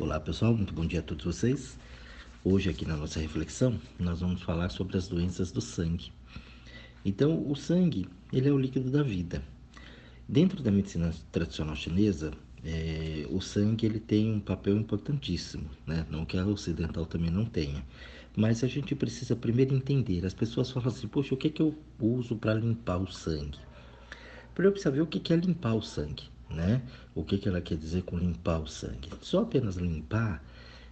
Olá pessoal, muito bom dia a todos vocês. Hoje aqui na nossa reflexão nós vamos falar sobre as doenças do sangue. Então o sangue ele é o líquido da vida. Dentro da medicina tradicional chinesa, é, o sangue ele tem um papel importantíssimo, né? Não que a ocidental também não tenha, mas a gente precisa primeiro entender. As pessoas falam assim: poxa, o que é que eu uso para limpar o sangue? Primeiro precisa ver o que é limpar o sangue né? O que, que ela quer dizer com limpar o sangue? Só apenas limpar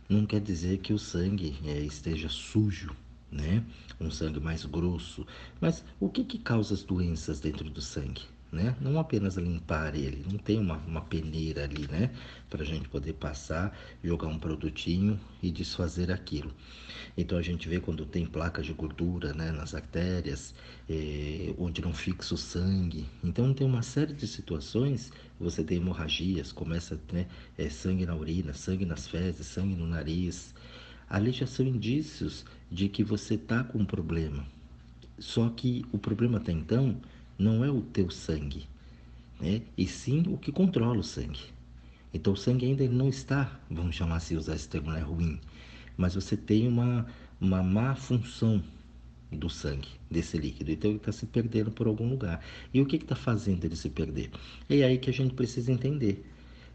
não quer dizer que o sangue é, esteja sujo, né? Um sangue mais grosso. Mas o que, que causa as doenças dentro do sangue? Né? Não apenas limpar ele, não tem uma, uma peneira ali, né? Para a gente poder passar, jogar um produtinho e desfazer aquilo. Então a gente vê quando tem placas de gordura, né? Nas artérias, eh, onde não fixa o sangue. Então tem uma série de situações. Você tem hemorragias, começa né, é, sangue na urina, sangue nas fezes, sangue no nariz. Ali já são indícios de que você está com um problema. Só que o problema até então não é o teu sangue, né? e sim o que controla o sangue. Então o sangue ainda não está, vamos chamar assim, usar esse termo é ruim, mas você tem uma, uma má função do sangue, desse líquido. Então ele está se perdendo por algum lugar. E o que está fazendo ele se perder? É aí que a gente precisa entender.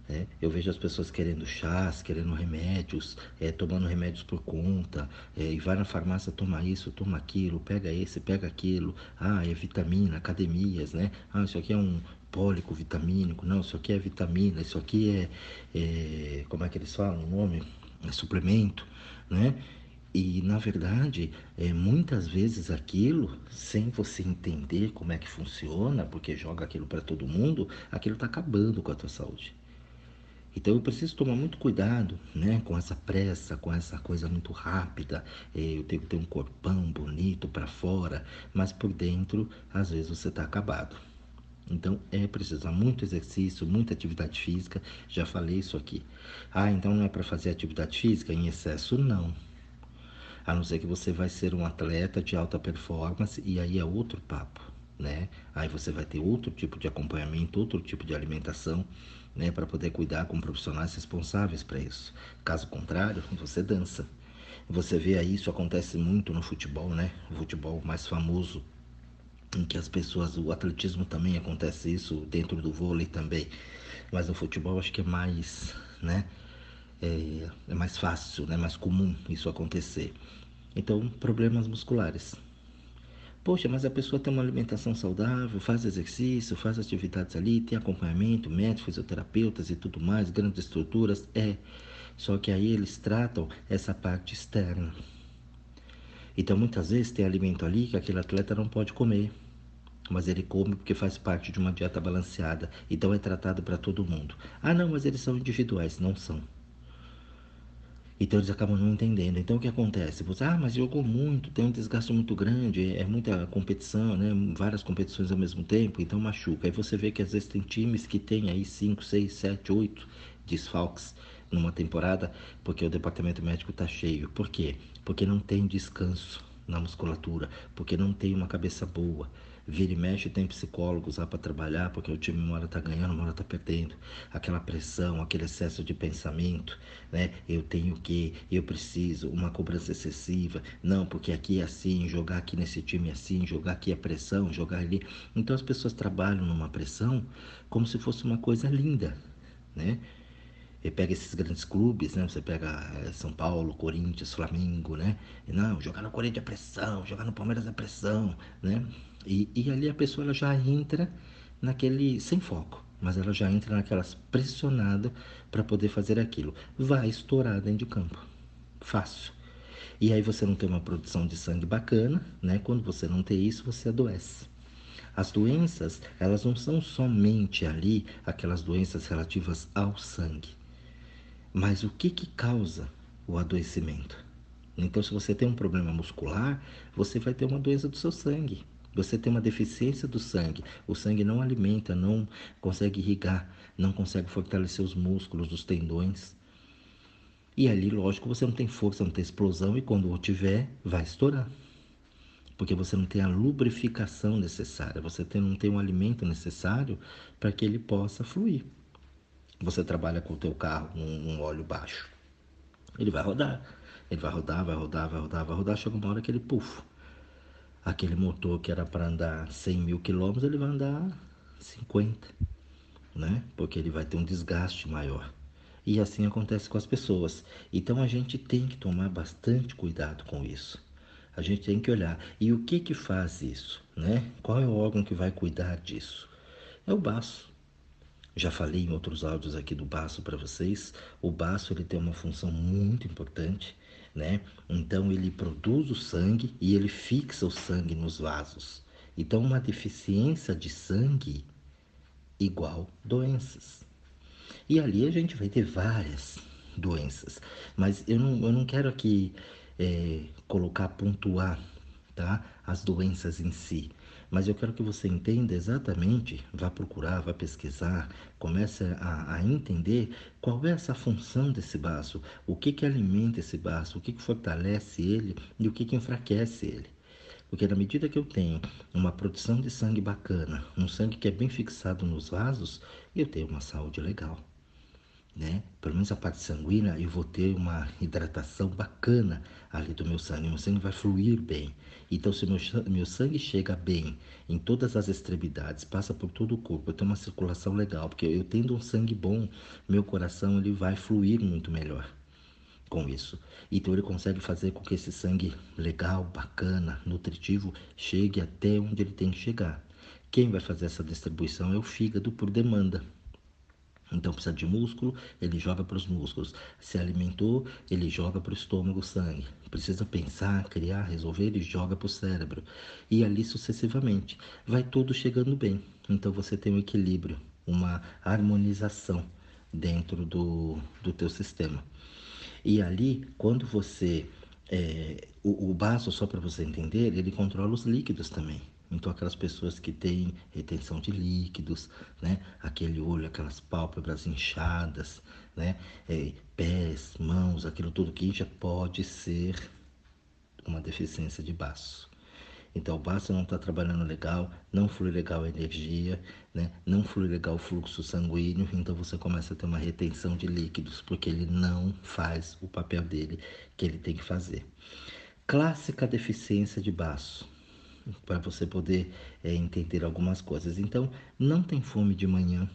É, eu vejo as pessoas querendo chás, querendo remédios, é, tomando remédios por conta, é, e vai na farmácia, toma isso, toma aquilo, pega esse, pega aquilo. Ah, é vitamina, academias, né? Ah, isso aqui é um pólico vitamínico. Não, isso aqui é vitamina, isso aqui é, é como é que eles falam o nome? É suplemento, né? E na verdade, é, muitas vezes aquilo, sem você entender como é que funciona, porque joga aquilo para todo mundo, aquilo está acabando com a tua saúde. Então eu preciso tomar muito cuidado, né, com essa pressa, com essa coisa muito rápida. É, eu tenho que ter um corpão bonito para fora, mas por dentro, às vezes você está acabado. Então é preciso muito exercício, muita atividade física. Já falei isso aqui. Ah, então não é para fazer atividade física em excesso? Não. A não ser que você vai ser um atleta de alta performance e aí é outro papo né? Aí você vai ter outro tipo de acompanhamento, outro tipo de alimentação, né, para poder cuidar com profissionais responsáveis para isso. Caso contrário, você dança. Você vê aí, isso acontece muito no futebol, né? O futebol mais famoso em que as pessoas, o atletismo também acontece isso, dentro do vôlei também. Mas no futebol acho que é mais, né? É, é mais fácil, né? Mais comum isso acontecer. Então, problemas musculares. Poxa, mas a pessoa tem uma alimentação saudável, faz exercício, faz atividades ali, tem acompanhamento, médicos, fisioterapeutas e tudo mais, grandes estruturas. É. Só que aí eles tratam essa parte externa. Então muitas vezes tem alimento ali que aquele atleta não pode comer. Mas ele come porque faz parte de uma dieta balanceada. Então é tratado para todo mundo. Ah, não, mas eles são individuais. Não são. Então eles acabam não entendendo. Então o que acontece? Você, ah, mas jogou muito, tem um desgaste muito grande, é muita competição, né? Várias competições ao mesmo tempo, então machuca. Aí você vê que às vezes tem times que tem aí 5, 6, 7, 8 desfalques numa temporada, porque o departamento médico está cheio. Por quê? Porque não tem descanso na musculatura, porque não tem uma cabeça boa Vira e mexe tem psicólogos lá para trabalhar, porque o time uma hora tá ganhando, uma hora tá perdendo. Aquela pressão, aquele excesso de pensamento, né? Eu tenho que, eu preciso, uma cobrança excessiva. Não, porque aqui é assim, jogar aqui nesse time é assim, jogar aqui é pressão, jogar ali. Então as pessoas trabalham numa pressão como se fosse uma coisa linda, né? E pega esses grandes clubes, né? Você pega eh, São Paulo, Corinthians, Flamengo, né? E não, jogar no Corinthians é pressão, jogar no Palmeiras é pressão, né? E, e ali a pessoa ela já entra naquele sem foco, mas ela já entra naquelas pressionada para poder fazer aquilo. Vai estourar dentro de campo. Fácil. E aí você não tem uma produção de sangue bacana, né? Quando você não tem isso, você adoece. As doenças, elas não são somente ali aquelas doenças relativas ao sangue. Mas o que que causa o adoecimento? Então, se você tem um problema muscular, você vai ter uma doença do seu sangue. Você tem uma deficiência do sangue. O sangue não alimenta, não consegue irrigar, não consegue fortalecer os músculos, os tendões. E ali, lógico, você não tem força, não tem explosão e quando tiver, vai estourar. Porque você não tem a lubrificação necessária, você tem, não tem o alimento necessário para que ele possa fluir. Você trabalha com o teu carro num, num óleo baixo, Ele vai rodar. Ele vai rodar, vai rodar, vai rodar, vai rodar. Chega uma hora que ele, puf, aquele motor que era para andar 100 mil quilômetros, ele vai andar 50, né? Porque ele vai ter um desgaste maior. E assim acontece com as pessoas. Então a gente tem que tomar bastante cuidado com isso. A gente tem que olhar. E o que que faz isso, né? Qual é o órgão que vai cuidar disso? É o baço. Já falei em outros áudios aqui do baço para vocês. O baço ele tem uma função muito importante, né? Então ele produz o sangue e ele fixa o sangue nos vasos. Então uma deficiência de sangue igual doenças. E ali a gente vai ter várias doenças. Mas eu não, eu não quero aqui é, colocar, pontuar tá? as doenças em si. Mas eu quero que você entenda exatamente, vá procurar, vá pesquisar, comece a, a entender qual é essa função desse baço, o que, que alimenta esse baço, o que, que fortalece ele e o que, que enfraquece ele. Porque na medida que eu tenho uma produção de sangue bacana, um sangue que é bem fixado nos vasos, eu tenho uma saúde legal né? Pelo menos a parte sanguínea, eu vou ter uma hidratação bacana ali do meu sangue. Meu sangue vai fluir bem. Então, se meu, meu sangue chega bem em todas as extremidades, passa por todo o corpo, eu tenho uma circulação legal, porque eu tendo um sangue bom, meu coração ele vai fluir muito melhor com isso. Então ele consegue fazer com que esse sangue legal, bacana, nutritivo chegue até onde ele tem que chegar. Quem vai fazer essa distribuição é o fígado por demanda. Então precisa de músculo, ele joga para os músculos. Se alimentou, ele joga para o estômago sangue. Precisa pensar, criar, resolver, ele joga para o cérebro. E ali sucessivamente. Vai tudo chegando bem. Então você tem um equilíbrio, uma harmonização dentro do, do teu sistema. E ali, quando você... É, o, o baço, só para você entender, ele controla os líquidos também. Então, aquelas pessoas que têm retenção de líquidos, né? Aquele olho, aquelas pálpebras inchadas, né? É, pés, mãos, aquilo tudo que já pode ser uma deficiência de baço. Então, o baço não está trabalhando legal, não flui legal a energia, né? não flui legal o fluxo sanguíneo, então você começa a ter uma retenção de líquidos, porque ele não faz o papel dele que ele tem que fazer. Clássica deficiência de baço para você poder é, entender algumas coisas. Então, não tem fome de manhã,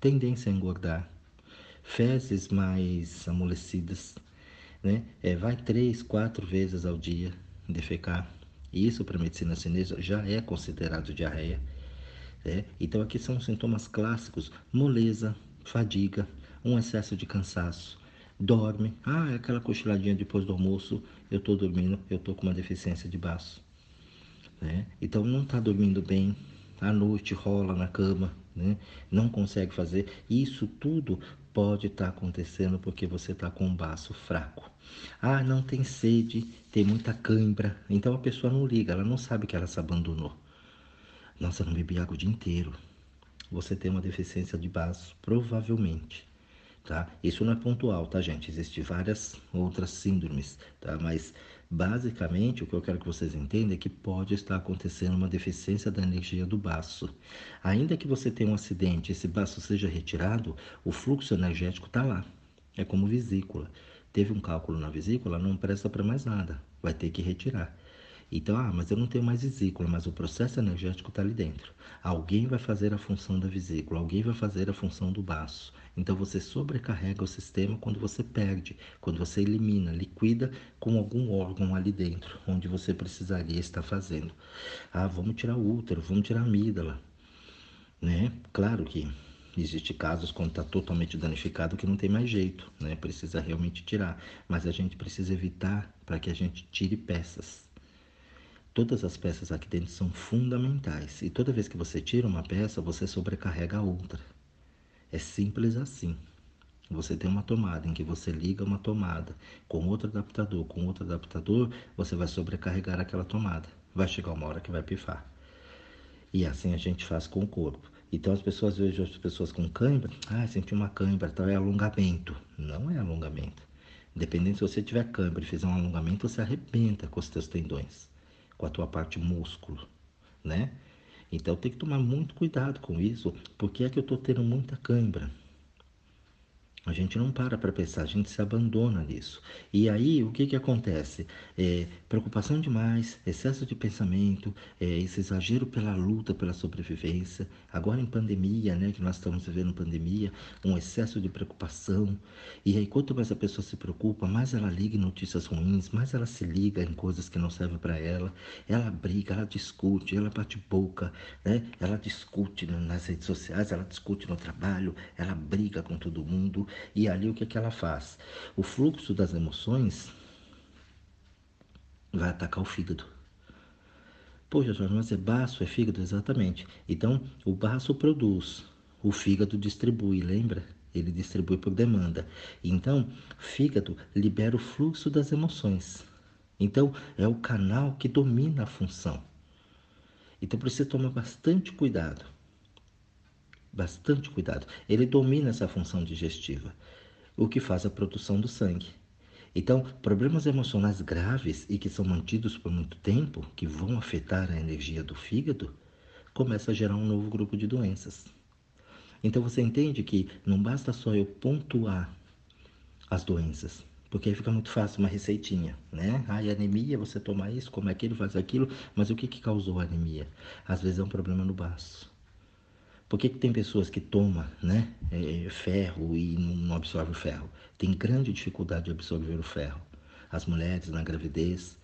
tendência a engordar, fezes mais amolecidas, né? É, vai três, quatro vezes ao dia defecar. Isso para a medicina chinesa já é considerado diarreia. Né? Então aqui são sintomas clássicos: moleza, fadiga, um excesso de cansaço, dorme. Ah, é aquela cochiladinha depois do almoço, eu estou dormindo, eu estou com uma deficiência de baço né? Então não está dormindo bem, à noite rola na cama, né? não consegue fazer. Isso tudo pode estar tá acontecendo porque você está com um baço fraco. Ah, não tem sede, tem muita cãibra. Então a pessoa não liga, ela não sabe que ela se abandonou. Nossa, não bebi água o dia inteiro. Você tem uma deficiência de baço, provavelmente. Tá? Isso não é pontual, tá, gente? Existem várias outras síndromes, tá? Mas Basicamente, o que eu quero que vocês entendam é que pode estar acontecendo uma deficiência da energia do baço. Ainda que você tenha um acidente e esse baço seja retirado, o fluxo energético está lá. É como vesícula. Teve um cálculo na vesícula, não presta para mais nada. Vai ter que retirar. Então, ah, mas eu não tenho mais vesícula, mas o processo energético está ali dentro. Alguém vai fazer a função da vesícula, alguém vai fazer a função do baço. Então você sobrecarrega o sistema quando você perde, quando você elimina, liquida com algum órgão ali dentro, onde você precisaria estar fazendo. Ah, vamos tirar o útero, vamos tirar a amígdala. Né? Claro que Existem casos quando está totalmente danificado que não tem mais jeito, né? Precisa realmente tirar. Mas a gente precisa evitar para que a gente tire peças. Todas as peças aqui dentro são fundamentais. E toda vez que você tira uma peça, você sobrecarrega a outra. É simples assim. Você tem uma tomada em que você liga uma tomada com outro adaptador, com outro adaptador, você vai sobrecarregar aquela tomada. Vai chegar uma hora que vai pifar. E assim a gente faz com o corpo. Então as pessoas veem as pessoas com cãibra, ah, senti uma cãibra, então é alongamento. Não é alongamento. Independente se você tiver cãibra e fizer um alongamento, você arrebenta com os seus tendões com a tua parte músculo, né? Então tem que tomar muito cuidado com isso, porque é que eu estou tendo muita cãibra. A gente não para para pensar, a gente se abandona nisso. E aí, o que, que acontece? É, preocupação demais, excesso de pensamento, é, esse exagero pela luta, pela sobrevivência. Agora em pandemia, né, que nós estamos vivendo pandemia, um excesso de preocupação. E aí, quanto mais a pessoa se preocupa, mais ela liga em notícias ruins, mais ela se liga em coisas que não servem para ela. Ela briga, ela discute, ela bate boca, né? ela discute nas redes sociais, ela discute no trabalho, ela briga com todo mundo. E ali o que, que ela faz? O fluxo das emoções vai atacar o fígado. Poxa, Jorge, mas é baço, é fígado? Exatamente. Então, o baço produz, o fígado distribui, lembra? Ele distribui por demanda. Então, fígado libera o fluxo das emoções. Então, é o canal que domina a função. Então, precisa tomar bastante cuidado bastante cuidado. Ele domina essa função digestiva, o que faz a produção do sangue. Então, problemas emocionais graves e que são mantidos por muito tempo, que vão afetar a energia do fígado, começa a gerar um novo grupo de doenças. Então você entende que não basta só eu pontuar as doenças, porque aí fica muito fácil uma receitinha, né? Ah, anemia, você toma isso, come aquilo, faz aquilo, mas o que, que causou a anemia? Às vezes é um problema no baço. Por que, que tem pessoas que tomam né, é, ferro e não absorvem o ferro? Tem grande dificuldade de absorver o ferro. As mulheres na gravidez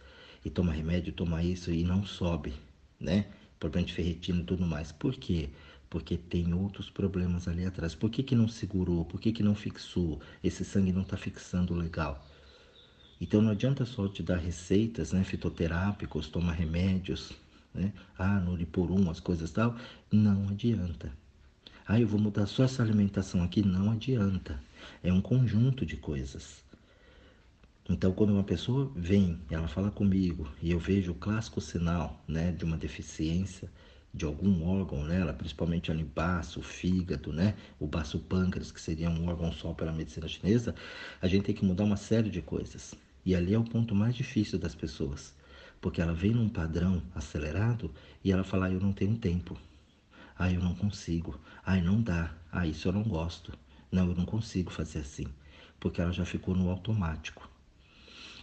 e toma remédio, toma isso e não sobe, né? Problema de ferritina e tudo mais. Por quê? Porque tem outros problemas ali atrás. Por que, que não segurou? Por que, que não fixou? Esse sangue não está fixando legal. Então não adianta só te dar receitas né, fitoterápicos, tomar remédios, né? Ah, Nuripurum, as coisas tal. Não adianta. Ah, eu vou mudar só essa alimentação aqui. Não adianta. É um conjunto de coisas. Então, quando uma pessoa vem, ela fala comigo e eu vejo o clássico sinal né, de uma deficiência de algum órgão nela, principalmente ali baço, fígado, né, o baço pâncreas, que seria um órgão só pela medicina chinesa, a gente tem que mudar uma série de coisas. E ali é o ponto mais difícil das pessoas. Porque ela vem num padrão acelerado e ela fala, ah, eu não tenho tempo. Ah, eu não consigo. Ah, não dá. Ah, isso eu não gosto. Não, eu não consigo fazer assim. Porque ela já ficou no automático.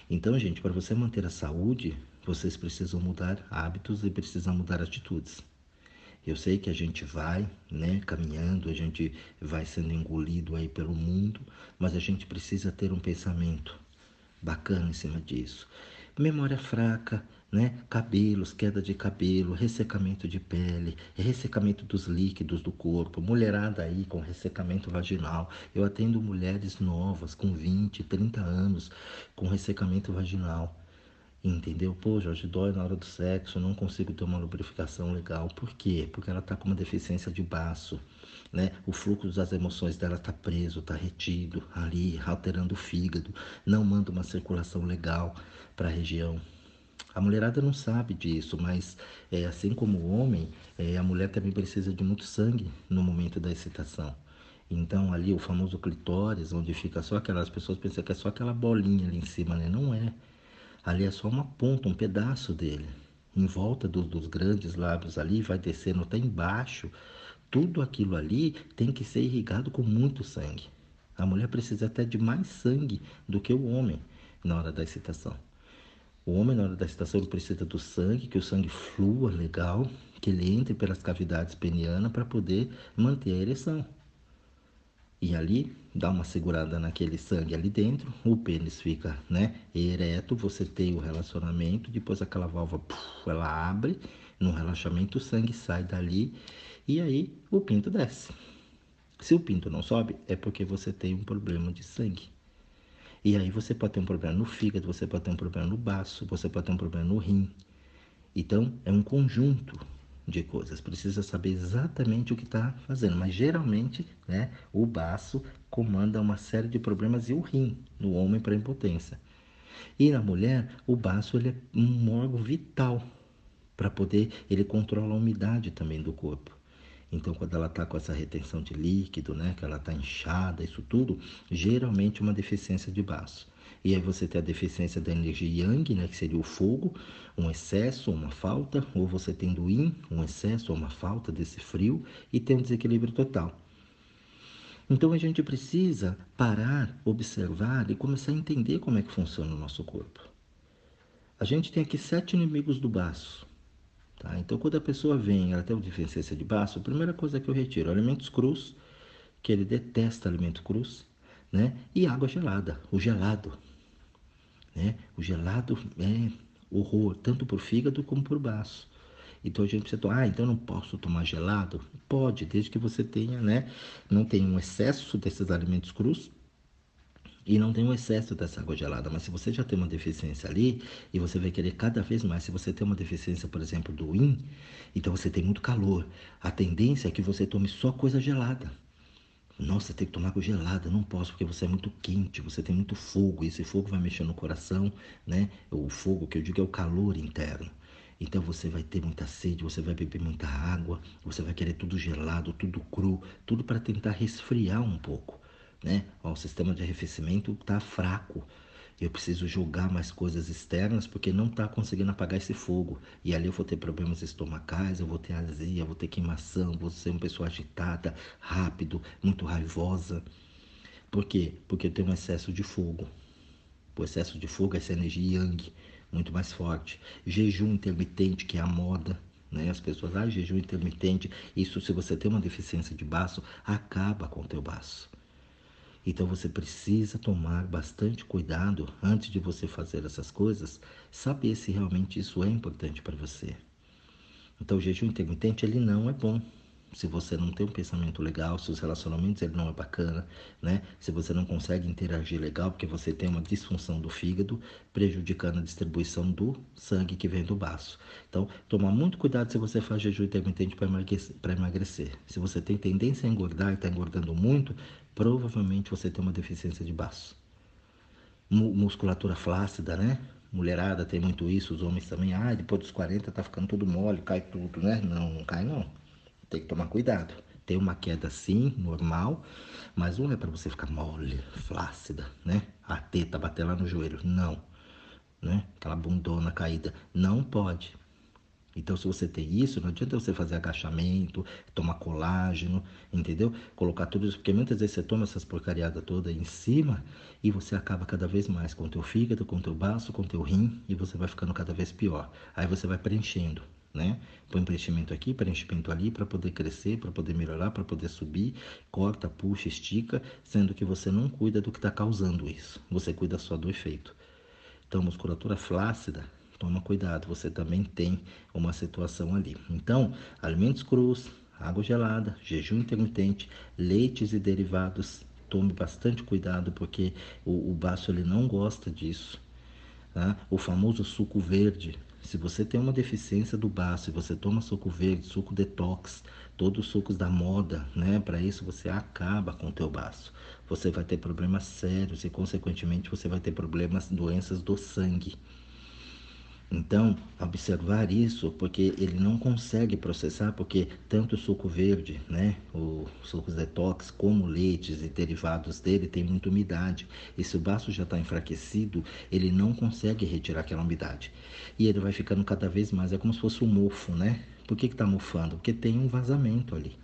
Então, gente, para você manter a saúde, vocês precisam mudar hábitos e precisam mudar atitudes. Eu sei que a gente vai, né, caminhando, a gente vai sendo engolido aí pelo mundo, mas a gente precisa ter um pensamento bacana em cima disso memória fraca, né? Cabelos, queda de cabelo, ressecamento de pele, ressecamento dos líquidos do corpo, mulherada aí com ressecamento vaginal. Eu atendo mulheres novas com 20, 30 anos com ressecamento vaginal. Entendeu? Pô, Jorge, dói na hora do sexo, não consigo ter uma lubrificação legal. Por quê? Porque ela tá com uma deficiência de baço, né? O fluxo das emoções dela tá preso, tá retido ali, alterando o fígado, não manda uma circulação legal para a região. A mulherada não sabe disso, mas é, assim como o homem, é, a mulher também precisa de muito sangue no momento da excitação. Então ali o famoso clitóris, onde fica só aquelas pessoas pensam que é só aquela bolinha ali em cima, né? Não é. Ali é só uma ponta, um pedaço dele. Em volta do, dos grandes lábios ali, vai descendo até embaixo. Tudo aquilo ali tem que ser irrigado com muito sangue. A mulher precisa até de mais sangue do que o homem na hora da excitação. O homem, na hora da excitação, precisa do sangue, que o sangue flua legal, que ele entre pelas cavidades penianas para poder manter a ereção. E ali dá uma segurada naquele sangue ali dentro, o pênis fica, né, ereto, você tem o relacionamento, depois aquela válvula, ela abre, no relaxamento o sangue sai dali e aí o pinto desce. Se o pinto não sobe, é porque você tem um problema de sangue. E aí você pode ter um problema no fígado, você pode ter um problema no baço, você pode ter um problema no rim. Então, é um conjunto de coisas. Precisa saber exatamente o que está fazendo. Mas geralmente, né, o baço comanda uma série de problemas e o rim no homem para impotência. E na mulher, o baço ele é um órgão vital para poder, ele controla a umidade também do corpo. Então, quando ela está com essa retenção de líquido, né, que ela está inchada, isso tudo, geralmente uma deficiência de baço. E aí você tem a deficiência da energia yang, né, que seria o fogo, um excesso ou uma falta, ou você tem do yin, um excesso ou uma falta desse frio, e tem um desequilíbrio total. Então a gente precisa parar, observar e começar a entender como é que funciona o nosso corpo. A gente tem aqui sete inimigos do baço. Tá? Então quando a pessoa vem, ela tem uma deficiência de baço, a primeira coisa que eu retiro, alimentos crus, que ele detesta alimento crus, né? E água gelada, o gelado. Né? O gelado é horror, tanto por fígado como por baço. Então a gente precisa tomar, ah, então eu não posso tomar gelado? Pode, desde que você tenha, né? Não tenha um excesso desses alimentos crus e não tem um excesso dessa água gelada. Mas se você já tem uma deficiência ali e você vai querer cada vez mais, se você tem uma deficiência, por exemplo, do yin, então você tem muito calor. A tendência é que você tome só coisa gelada. Nossa, tem que tomar água gelada, não posso porque você é muito quente, você tem muito fogo, e esse fogo vai mexer no coração, né? O fogo que eu digo é o calor interno. Então você vai ter muita sede, você vai beber muita água, você vai querer tudo gelado, tudo cru, tudo para tentar resfriar um pouco, né? Ó, o sistema de arrefecimento está fraco. Eu preciso jogar mais coisas externas porque não está conseguindo apagar esse fogo. E ali eu vou ter problemas estomacais, eu vou ter azia, vou ter queimação, vou ser uma pessoa agitada, rápido, muito raivosa. Por quê? Porque eu tenho um excesso de fogo. O excesso de fogo é essa energia yang muito mais forte. Jejum intermitente, que é a moda, né? As pessoas, ah, jejum intermitente, isso se você tem uma deficiência de baço, acaba com o teu baço. Então você precisa tomar bastante cuidado antes de você fazer essas coisas, saber se realmente isso é importante para você. Então o jejum intermitente ele não é bom se você não tem um pensamento legal, se os relacionamentos ele não é bacana, né? Se você não consegue interagir legal porque você tem uma disfunção do fígado, prejudicando a distribuição do sangue que vem do baço. Então, tomar muito cuidado se você faz jejum intermitente para emagrecer, emagrecer. Se você tem tendência a engordar e está engordando muito, provavelmente você tem uma deficiência de baço. musculatura flácida, né? Mulherada tem muito isso, os homens também. Ah, depois dos 40 tá ficando tudo mole, cai tudo, né? Não, não cai não. Tem que tomar cuidado. Tem uma queda sim, normal, mas não é para você ficar mole, flácida, né? A teta bater lá no joelho. Não. Né? Aquela bundona caída. Não pode. Então, se você tem isso, não adianta você fazer agachamento, tomar colágeno, entendeu? Colocar tudo isso, porque muitas vezes você toma essas porcariadas todas em cima e você acaba cada vez mais com o teu fígado, com o teu baço, com o teu rim e você vai ficando cada vez pior. Aí você vai preenchendo né? Põe preenchimento aqui, preenchimento ali para poder crescer, para poder melhorar, para poder subir, corta, puxa, estica, sendo que você não cuida do que está causando isso. Você cuida só do efeito. Então, musculatura flácida, toma cuidado, você também tem uma situação ali. Então, alimentos crus, água gelada, jejum intermitente, leites e derivados, tome bastante cuidado porque o, o baço ele não gosta disso. Tá? O famoso suco verde, se você tem uma deficiência do baço e você toma suco verde, suco detox, todos os sucos da moda, né? Para isso você acaba com o teu baço. Você vai ter problemas sérios e consequentemente você vai ter problemas, doenças do sangue. Então, observar isso, porque ele não consegue processar, porque tanto o suco verde, né, o sucos detox, como leites e derivados dele tem muita umidade. E se o baço já está enfraquecido, ele não consegue retirar aquela umidade. E ele vai ficando cada vez mais, é como se fosse um mofo, né? Por que está mofando? Porque tem um vazamento ali.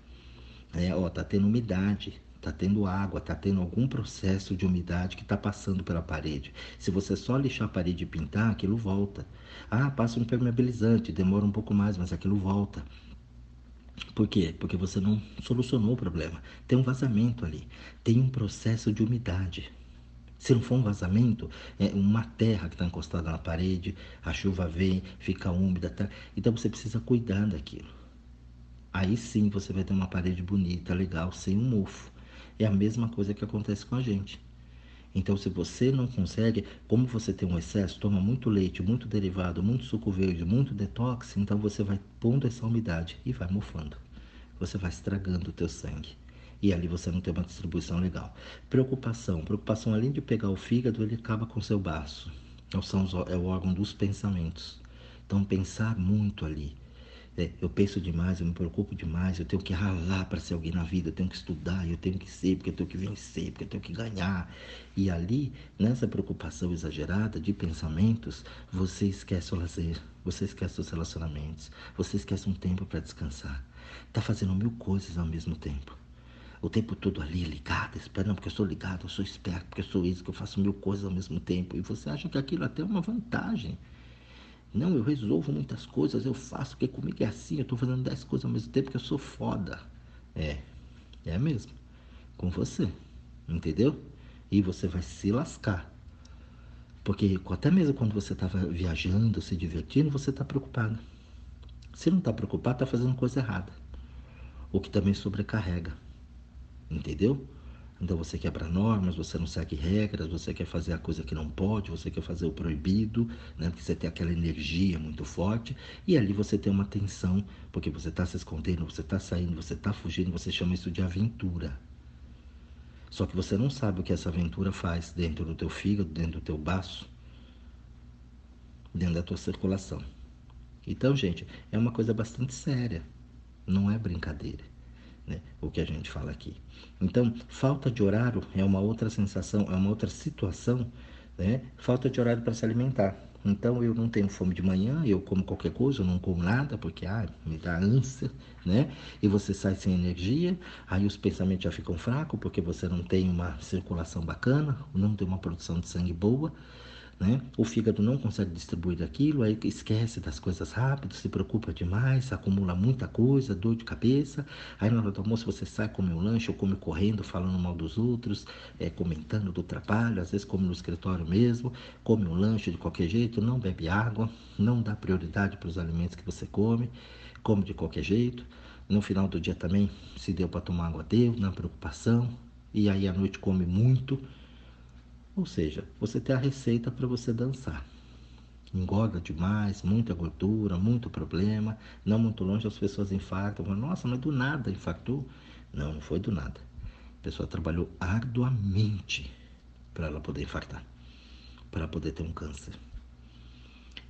É, ó, tá tendo umidade, está tendo água, está tendo algum processo de umidade que está passando pela parede. Se você só lixar a parede e pintar, aquilo volta. Ah, passa um impermeabilizante, demora um pouco mais, mas aquilo volta. Por quê? Porque você não solucionou o problema. Tem um vazamento ali, tem um processo de umidade. Se não for um vazamento, é uma terra que está encostada na parede, a chuva vem, fica úmida, tá? então você precisa cuidar daquilo. Aí sim você vai ter uma parede bonita, legal, sem um mofo. É a mesma coisa que acontece com a gente. Então, se você não consegue, como você tem um excesso, toma muito leite, muito derivado, muito suco verde, muito detox, então você vai pondo essa umidade e vai mofando. Você vai estragando o teu sangue. E ali você não tem uma distribuição legal. Preocupação. Preocupação, além de pegar o fígado, ele acaba com o seu baço. Então, é o órgão dos pensamentos. Então, pensar muito ali. É, eu penso demais, eu me preocupo demais, eu tenho que ralar para ser alguém na vida, eu tenho que estudar, eu tenho que ser, porque eu tenho que vencer, porque eu tenho que ganhar. E ali, nessa preocupação exagerada de pensamentos, você esquece o lazer, você esquece os relacionamentos, você esquece um tempo para descansar. Está fazendo mil coisas ao mesmo tempo. o tempo todo ali ligado, esperando, porque eu sou ligado, eu sou esperto, porque eu sou isso, que eu faço mil coisas ao mesmo tempo. E você acha que aquilo até é uma vantagem. Não, eu resolvo muitas coisas, eu faço, porque comigo é assim, eu estou fazendo dez coisas ao mesmo tempo, porque eu sou foda. É, é mesmo. Com você. Entendeu? E você vai se lascar. Porque até mesmo quando você estava viajando, se divertindo, você está preocupado. Se não está preocupado, está fazendo coisa errada. O que também sobrecarrega. Entendeu? Então você quebra normas, você não segue regras, você quer fazer a coisa que não pode, você quer fazer o proibido, né? Porque você tem aquela energia muito forte e ali você tem uma tensão, porque você está se escondendo, você está saindo, você está fugindo, você chama isso de aventura. Só que você não sabe o que essa aventura faz dentro do teu fígado, dentro do teu baço, dentro da tua circulação. Então, gente, é uma coisa bastante séria, não é brincadeira né? o que a gente fala aqui. Então, falta de horário é uma outra sensação, é uma outra situação, né? Falta de horário para se alimentar. Então eu não tenho fome de manhã, eu como qualquer coisa, eu não como nada, porque ah, me dá ânsia, né? E você sai sem energia, aí os pensamentos já ficam fracos, porque você não tem uma circulação bacana, não tem uma produção de sangue boa, né? O fígado não consegue distribuir aquilo, aí esquece das coisas rápido, se preocupa demais, acumula muita coisa, dor de cabeça. Aí na hora do almoço você sai, come um lanche ou come correndo, falando mal dos outros, é, comentando do trabalho, às vezes come no escritório mesmo, come um lanche de qualquer jeito, não bebe água, não dá prioridade para os alimentos que você come, come de qualquer jeito. No final do dia também, se deu para tomar água, deu, na preocupação. E aí à noite come muito ou seja, você tem a receita para você dançar. Engorda demais, muita gordura, muito problema. Não muito longe as pessoas infartam. Nossa, mas do nada infartou? Não, não foi do nada. A pessoa trabalhou arduamente para ela poder infartar, para poder ter um câncer.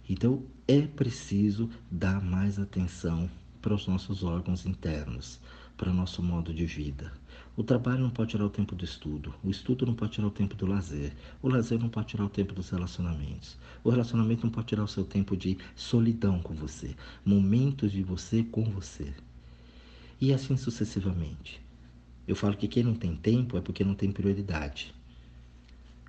Então é preciso dar mais atenção para os nossos órgãos internos, para o nosso modo de vida. O trabalho não pode tirar o tempo do estudo, o estudo não pode tirar o tempo do lazer, o lazer não pode tirar o tempo dos relacionamentos, o relacionamento não pode tirar o seu tempo de solidão com você, momentos de você com você. E assim sucessivamente. Eu falo que quem não tem tempo é porque não tem prioridade.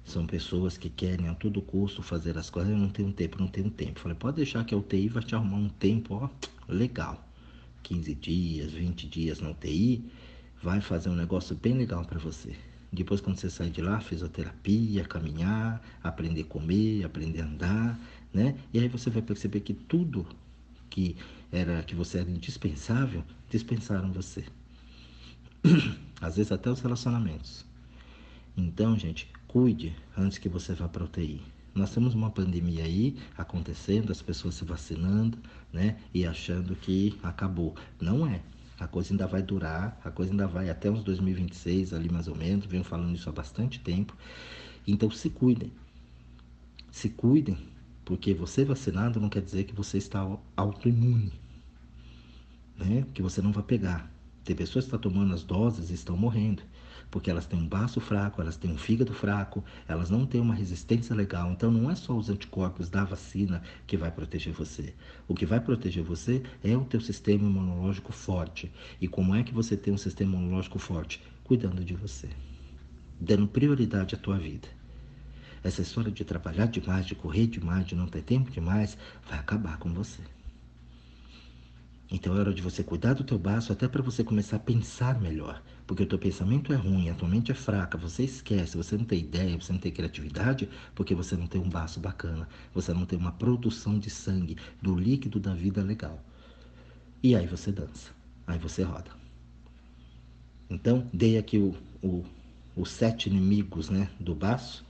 São pessoas que querem a todo custo fazer as coisas. Eu não tenho tempo, não tenho tempo. Falei, pode deixar que a UTI vai te arrumar um tempo, ó, legal. 15 dias, 20 dias na UTI vai fazer um negócio bem legal para você. Depois, quando você sair de lá, fisioterapia, caminhar, aprender a comer, aprender a andar, né? E aí você vai perceber que tudo que era que você era indispensável, dispensaram você. Às vezes até os relacionamentos. Então, gente, cuide antes que você vá para UTI. Nós temos uma pandemia aí acontecendo, as pessoas se vacinando, né? E achando que acabou. Não é. A coisa ainda vai durar, a coisa ainda vai até uns 2026 ali mais ou menos, venho falando isso há bastante tempo. Então se cuidem. Se cuidem, porque você vacinado não quer dizer que você está autoimune, né? Que você não vai pegar. Tem pessoas que estão tomando as doses e estão morrendo porque elas têm um baço fraco, elas têm um fígado fraco, elas não têm uma resistência legal. Então não é só os anticorpos da vacina que vai proteger você. O que vai proteger você é o teu sistema imunológico forte. E como é que você tem um sistema imunológico forte? Cuidando de você, dando prioridade à tua vida. Essa história de trabalhar demais, de correr demais, de não ter tempo demais, vai acabar com você. Então é hora de você cuidar do teu baço até para você começar a pensar melhor. Porque o teu pensamento é ruim, a tua mente é fraca, você esquece, você não tem ideia, você não tem criatividade, porque você não tem um baço bacana, você não tem uma produção de sangue, do líquido da vida legal. E aí você dança, aí você roda. Então, dei aqui o, o, os sete inimigos né, do baço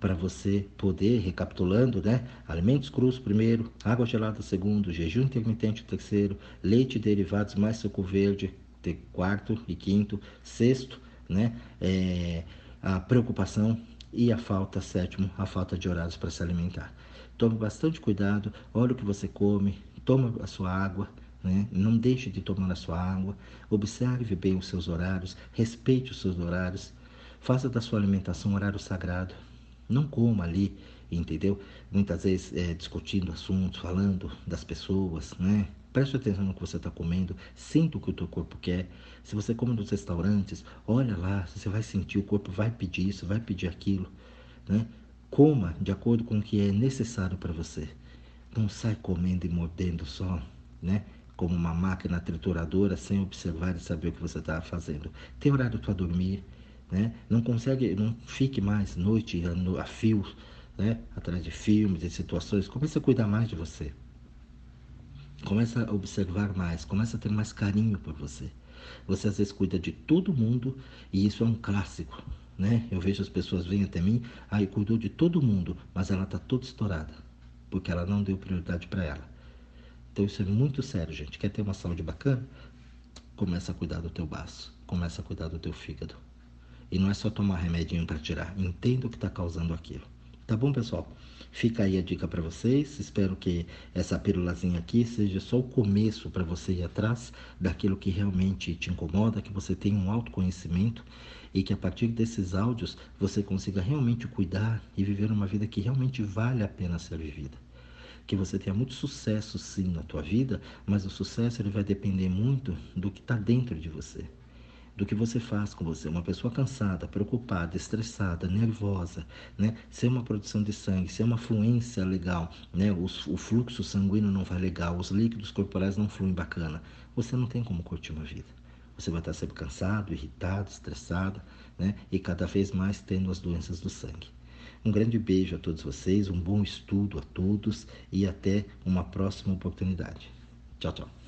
para você poder, recapitulando, né? Alimentos crus primeiro, água gelada segundo, jejum intermitente terceiro, leite e derivados mais suco verde quarto e quinto, sexto, né? É, a preocupação e a falta sétimo, a falta de horários para se alimentar. Tome bastante cuidado, olha o que você come, toma a sua água, né? Não deixe de tomar a sua água, observe bem os seus horários, respeite os seus horários, faça da sua alimentação um horário sagrado. Não coma ali, entendeu? Muitas vezes é, discutindo assuntos, falando das pessoas, né? Preste atenção no que você está comendo, sinta o que o teu corpo quer. Se você come nos restaurantes, olha lá, você vai sentir, o corpo vai pedir isso, vai pedir aquilo. Né? Coma de acordo com o que é necessário para você. Não sai comendo e mordendo só, né? Como uma máquina trituradora, sem observar e saber o que você está fazendo. Tem horário para dormir, né? Não consegue, não fique mais noite a, a né? Atrás de filmes e situações. Comece a cuidar mais de você. Começa a observar mais, começa a ter mais carinho por você. Você às vezes cuida de todo mundo e isso é um clássico, né? Eu vejo as pessoas vêm até mim, aí cuidou de todo mundo, mas ela está toda estourada, porque ela não deu prioridade para ela. Então isso é muito sério, gente. Quer ter uma saúde bacana? Começa a cuidar do teu baço, começa a cuidar do teu fígado. E não é só tomar remedinho para tirar, entenda o que está causando aquilo. Tá bom, pessoal? Fica aí a dica para vocês. Espero que essa pílulazinha aqui seja só o começo para você ir atrás daquilo que realmente te incomoda, que você tenha um autoconhecimento e que a partir desses áudios você consiga realmente cuidar e viver uma vida que realmente vale a pena ser vivida. Que você tenha muito sucesso sim na tua vida, mas o sucesso ele vai depender muito do que está dentro de você do que você faz com você. Uma pessoa cansada, preocupada, estressada, nervosa, né? Ser uma produção de sangue, ser uma fluência legal, né? O, o fluxo sanguíneo não vai legal, os líquidos corporais não fluem bacana. Você não tem como curtir uma vida. Você vai estar sempre cansado, irritado, estressado, né? E cada vez mais tendo as doenças do sangue. Um grande beijo a todos vocês, um bom estudo a todos e até uma próxima oportunidade. Tchau, tchau.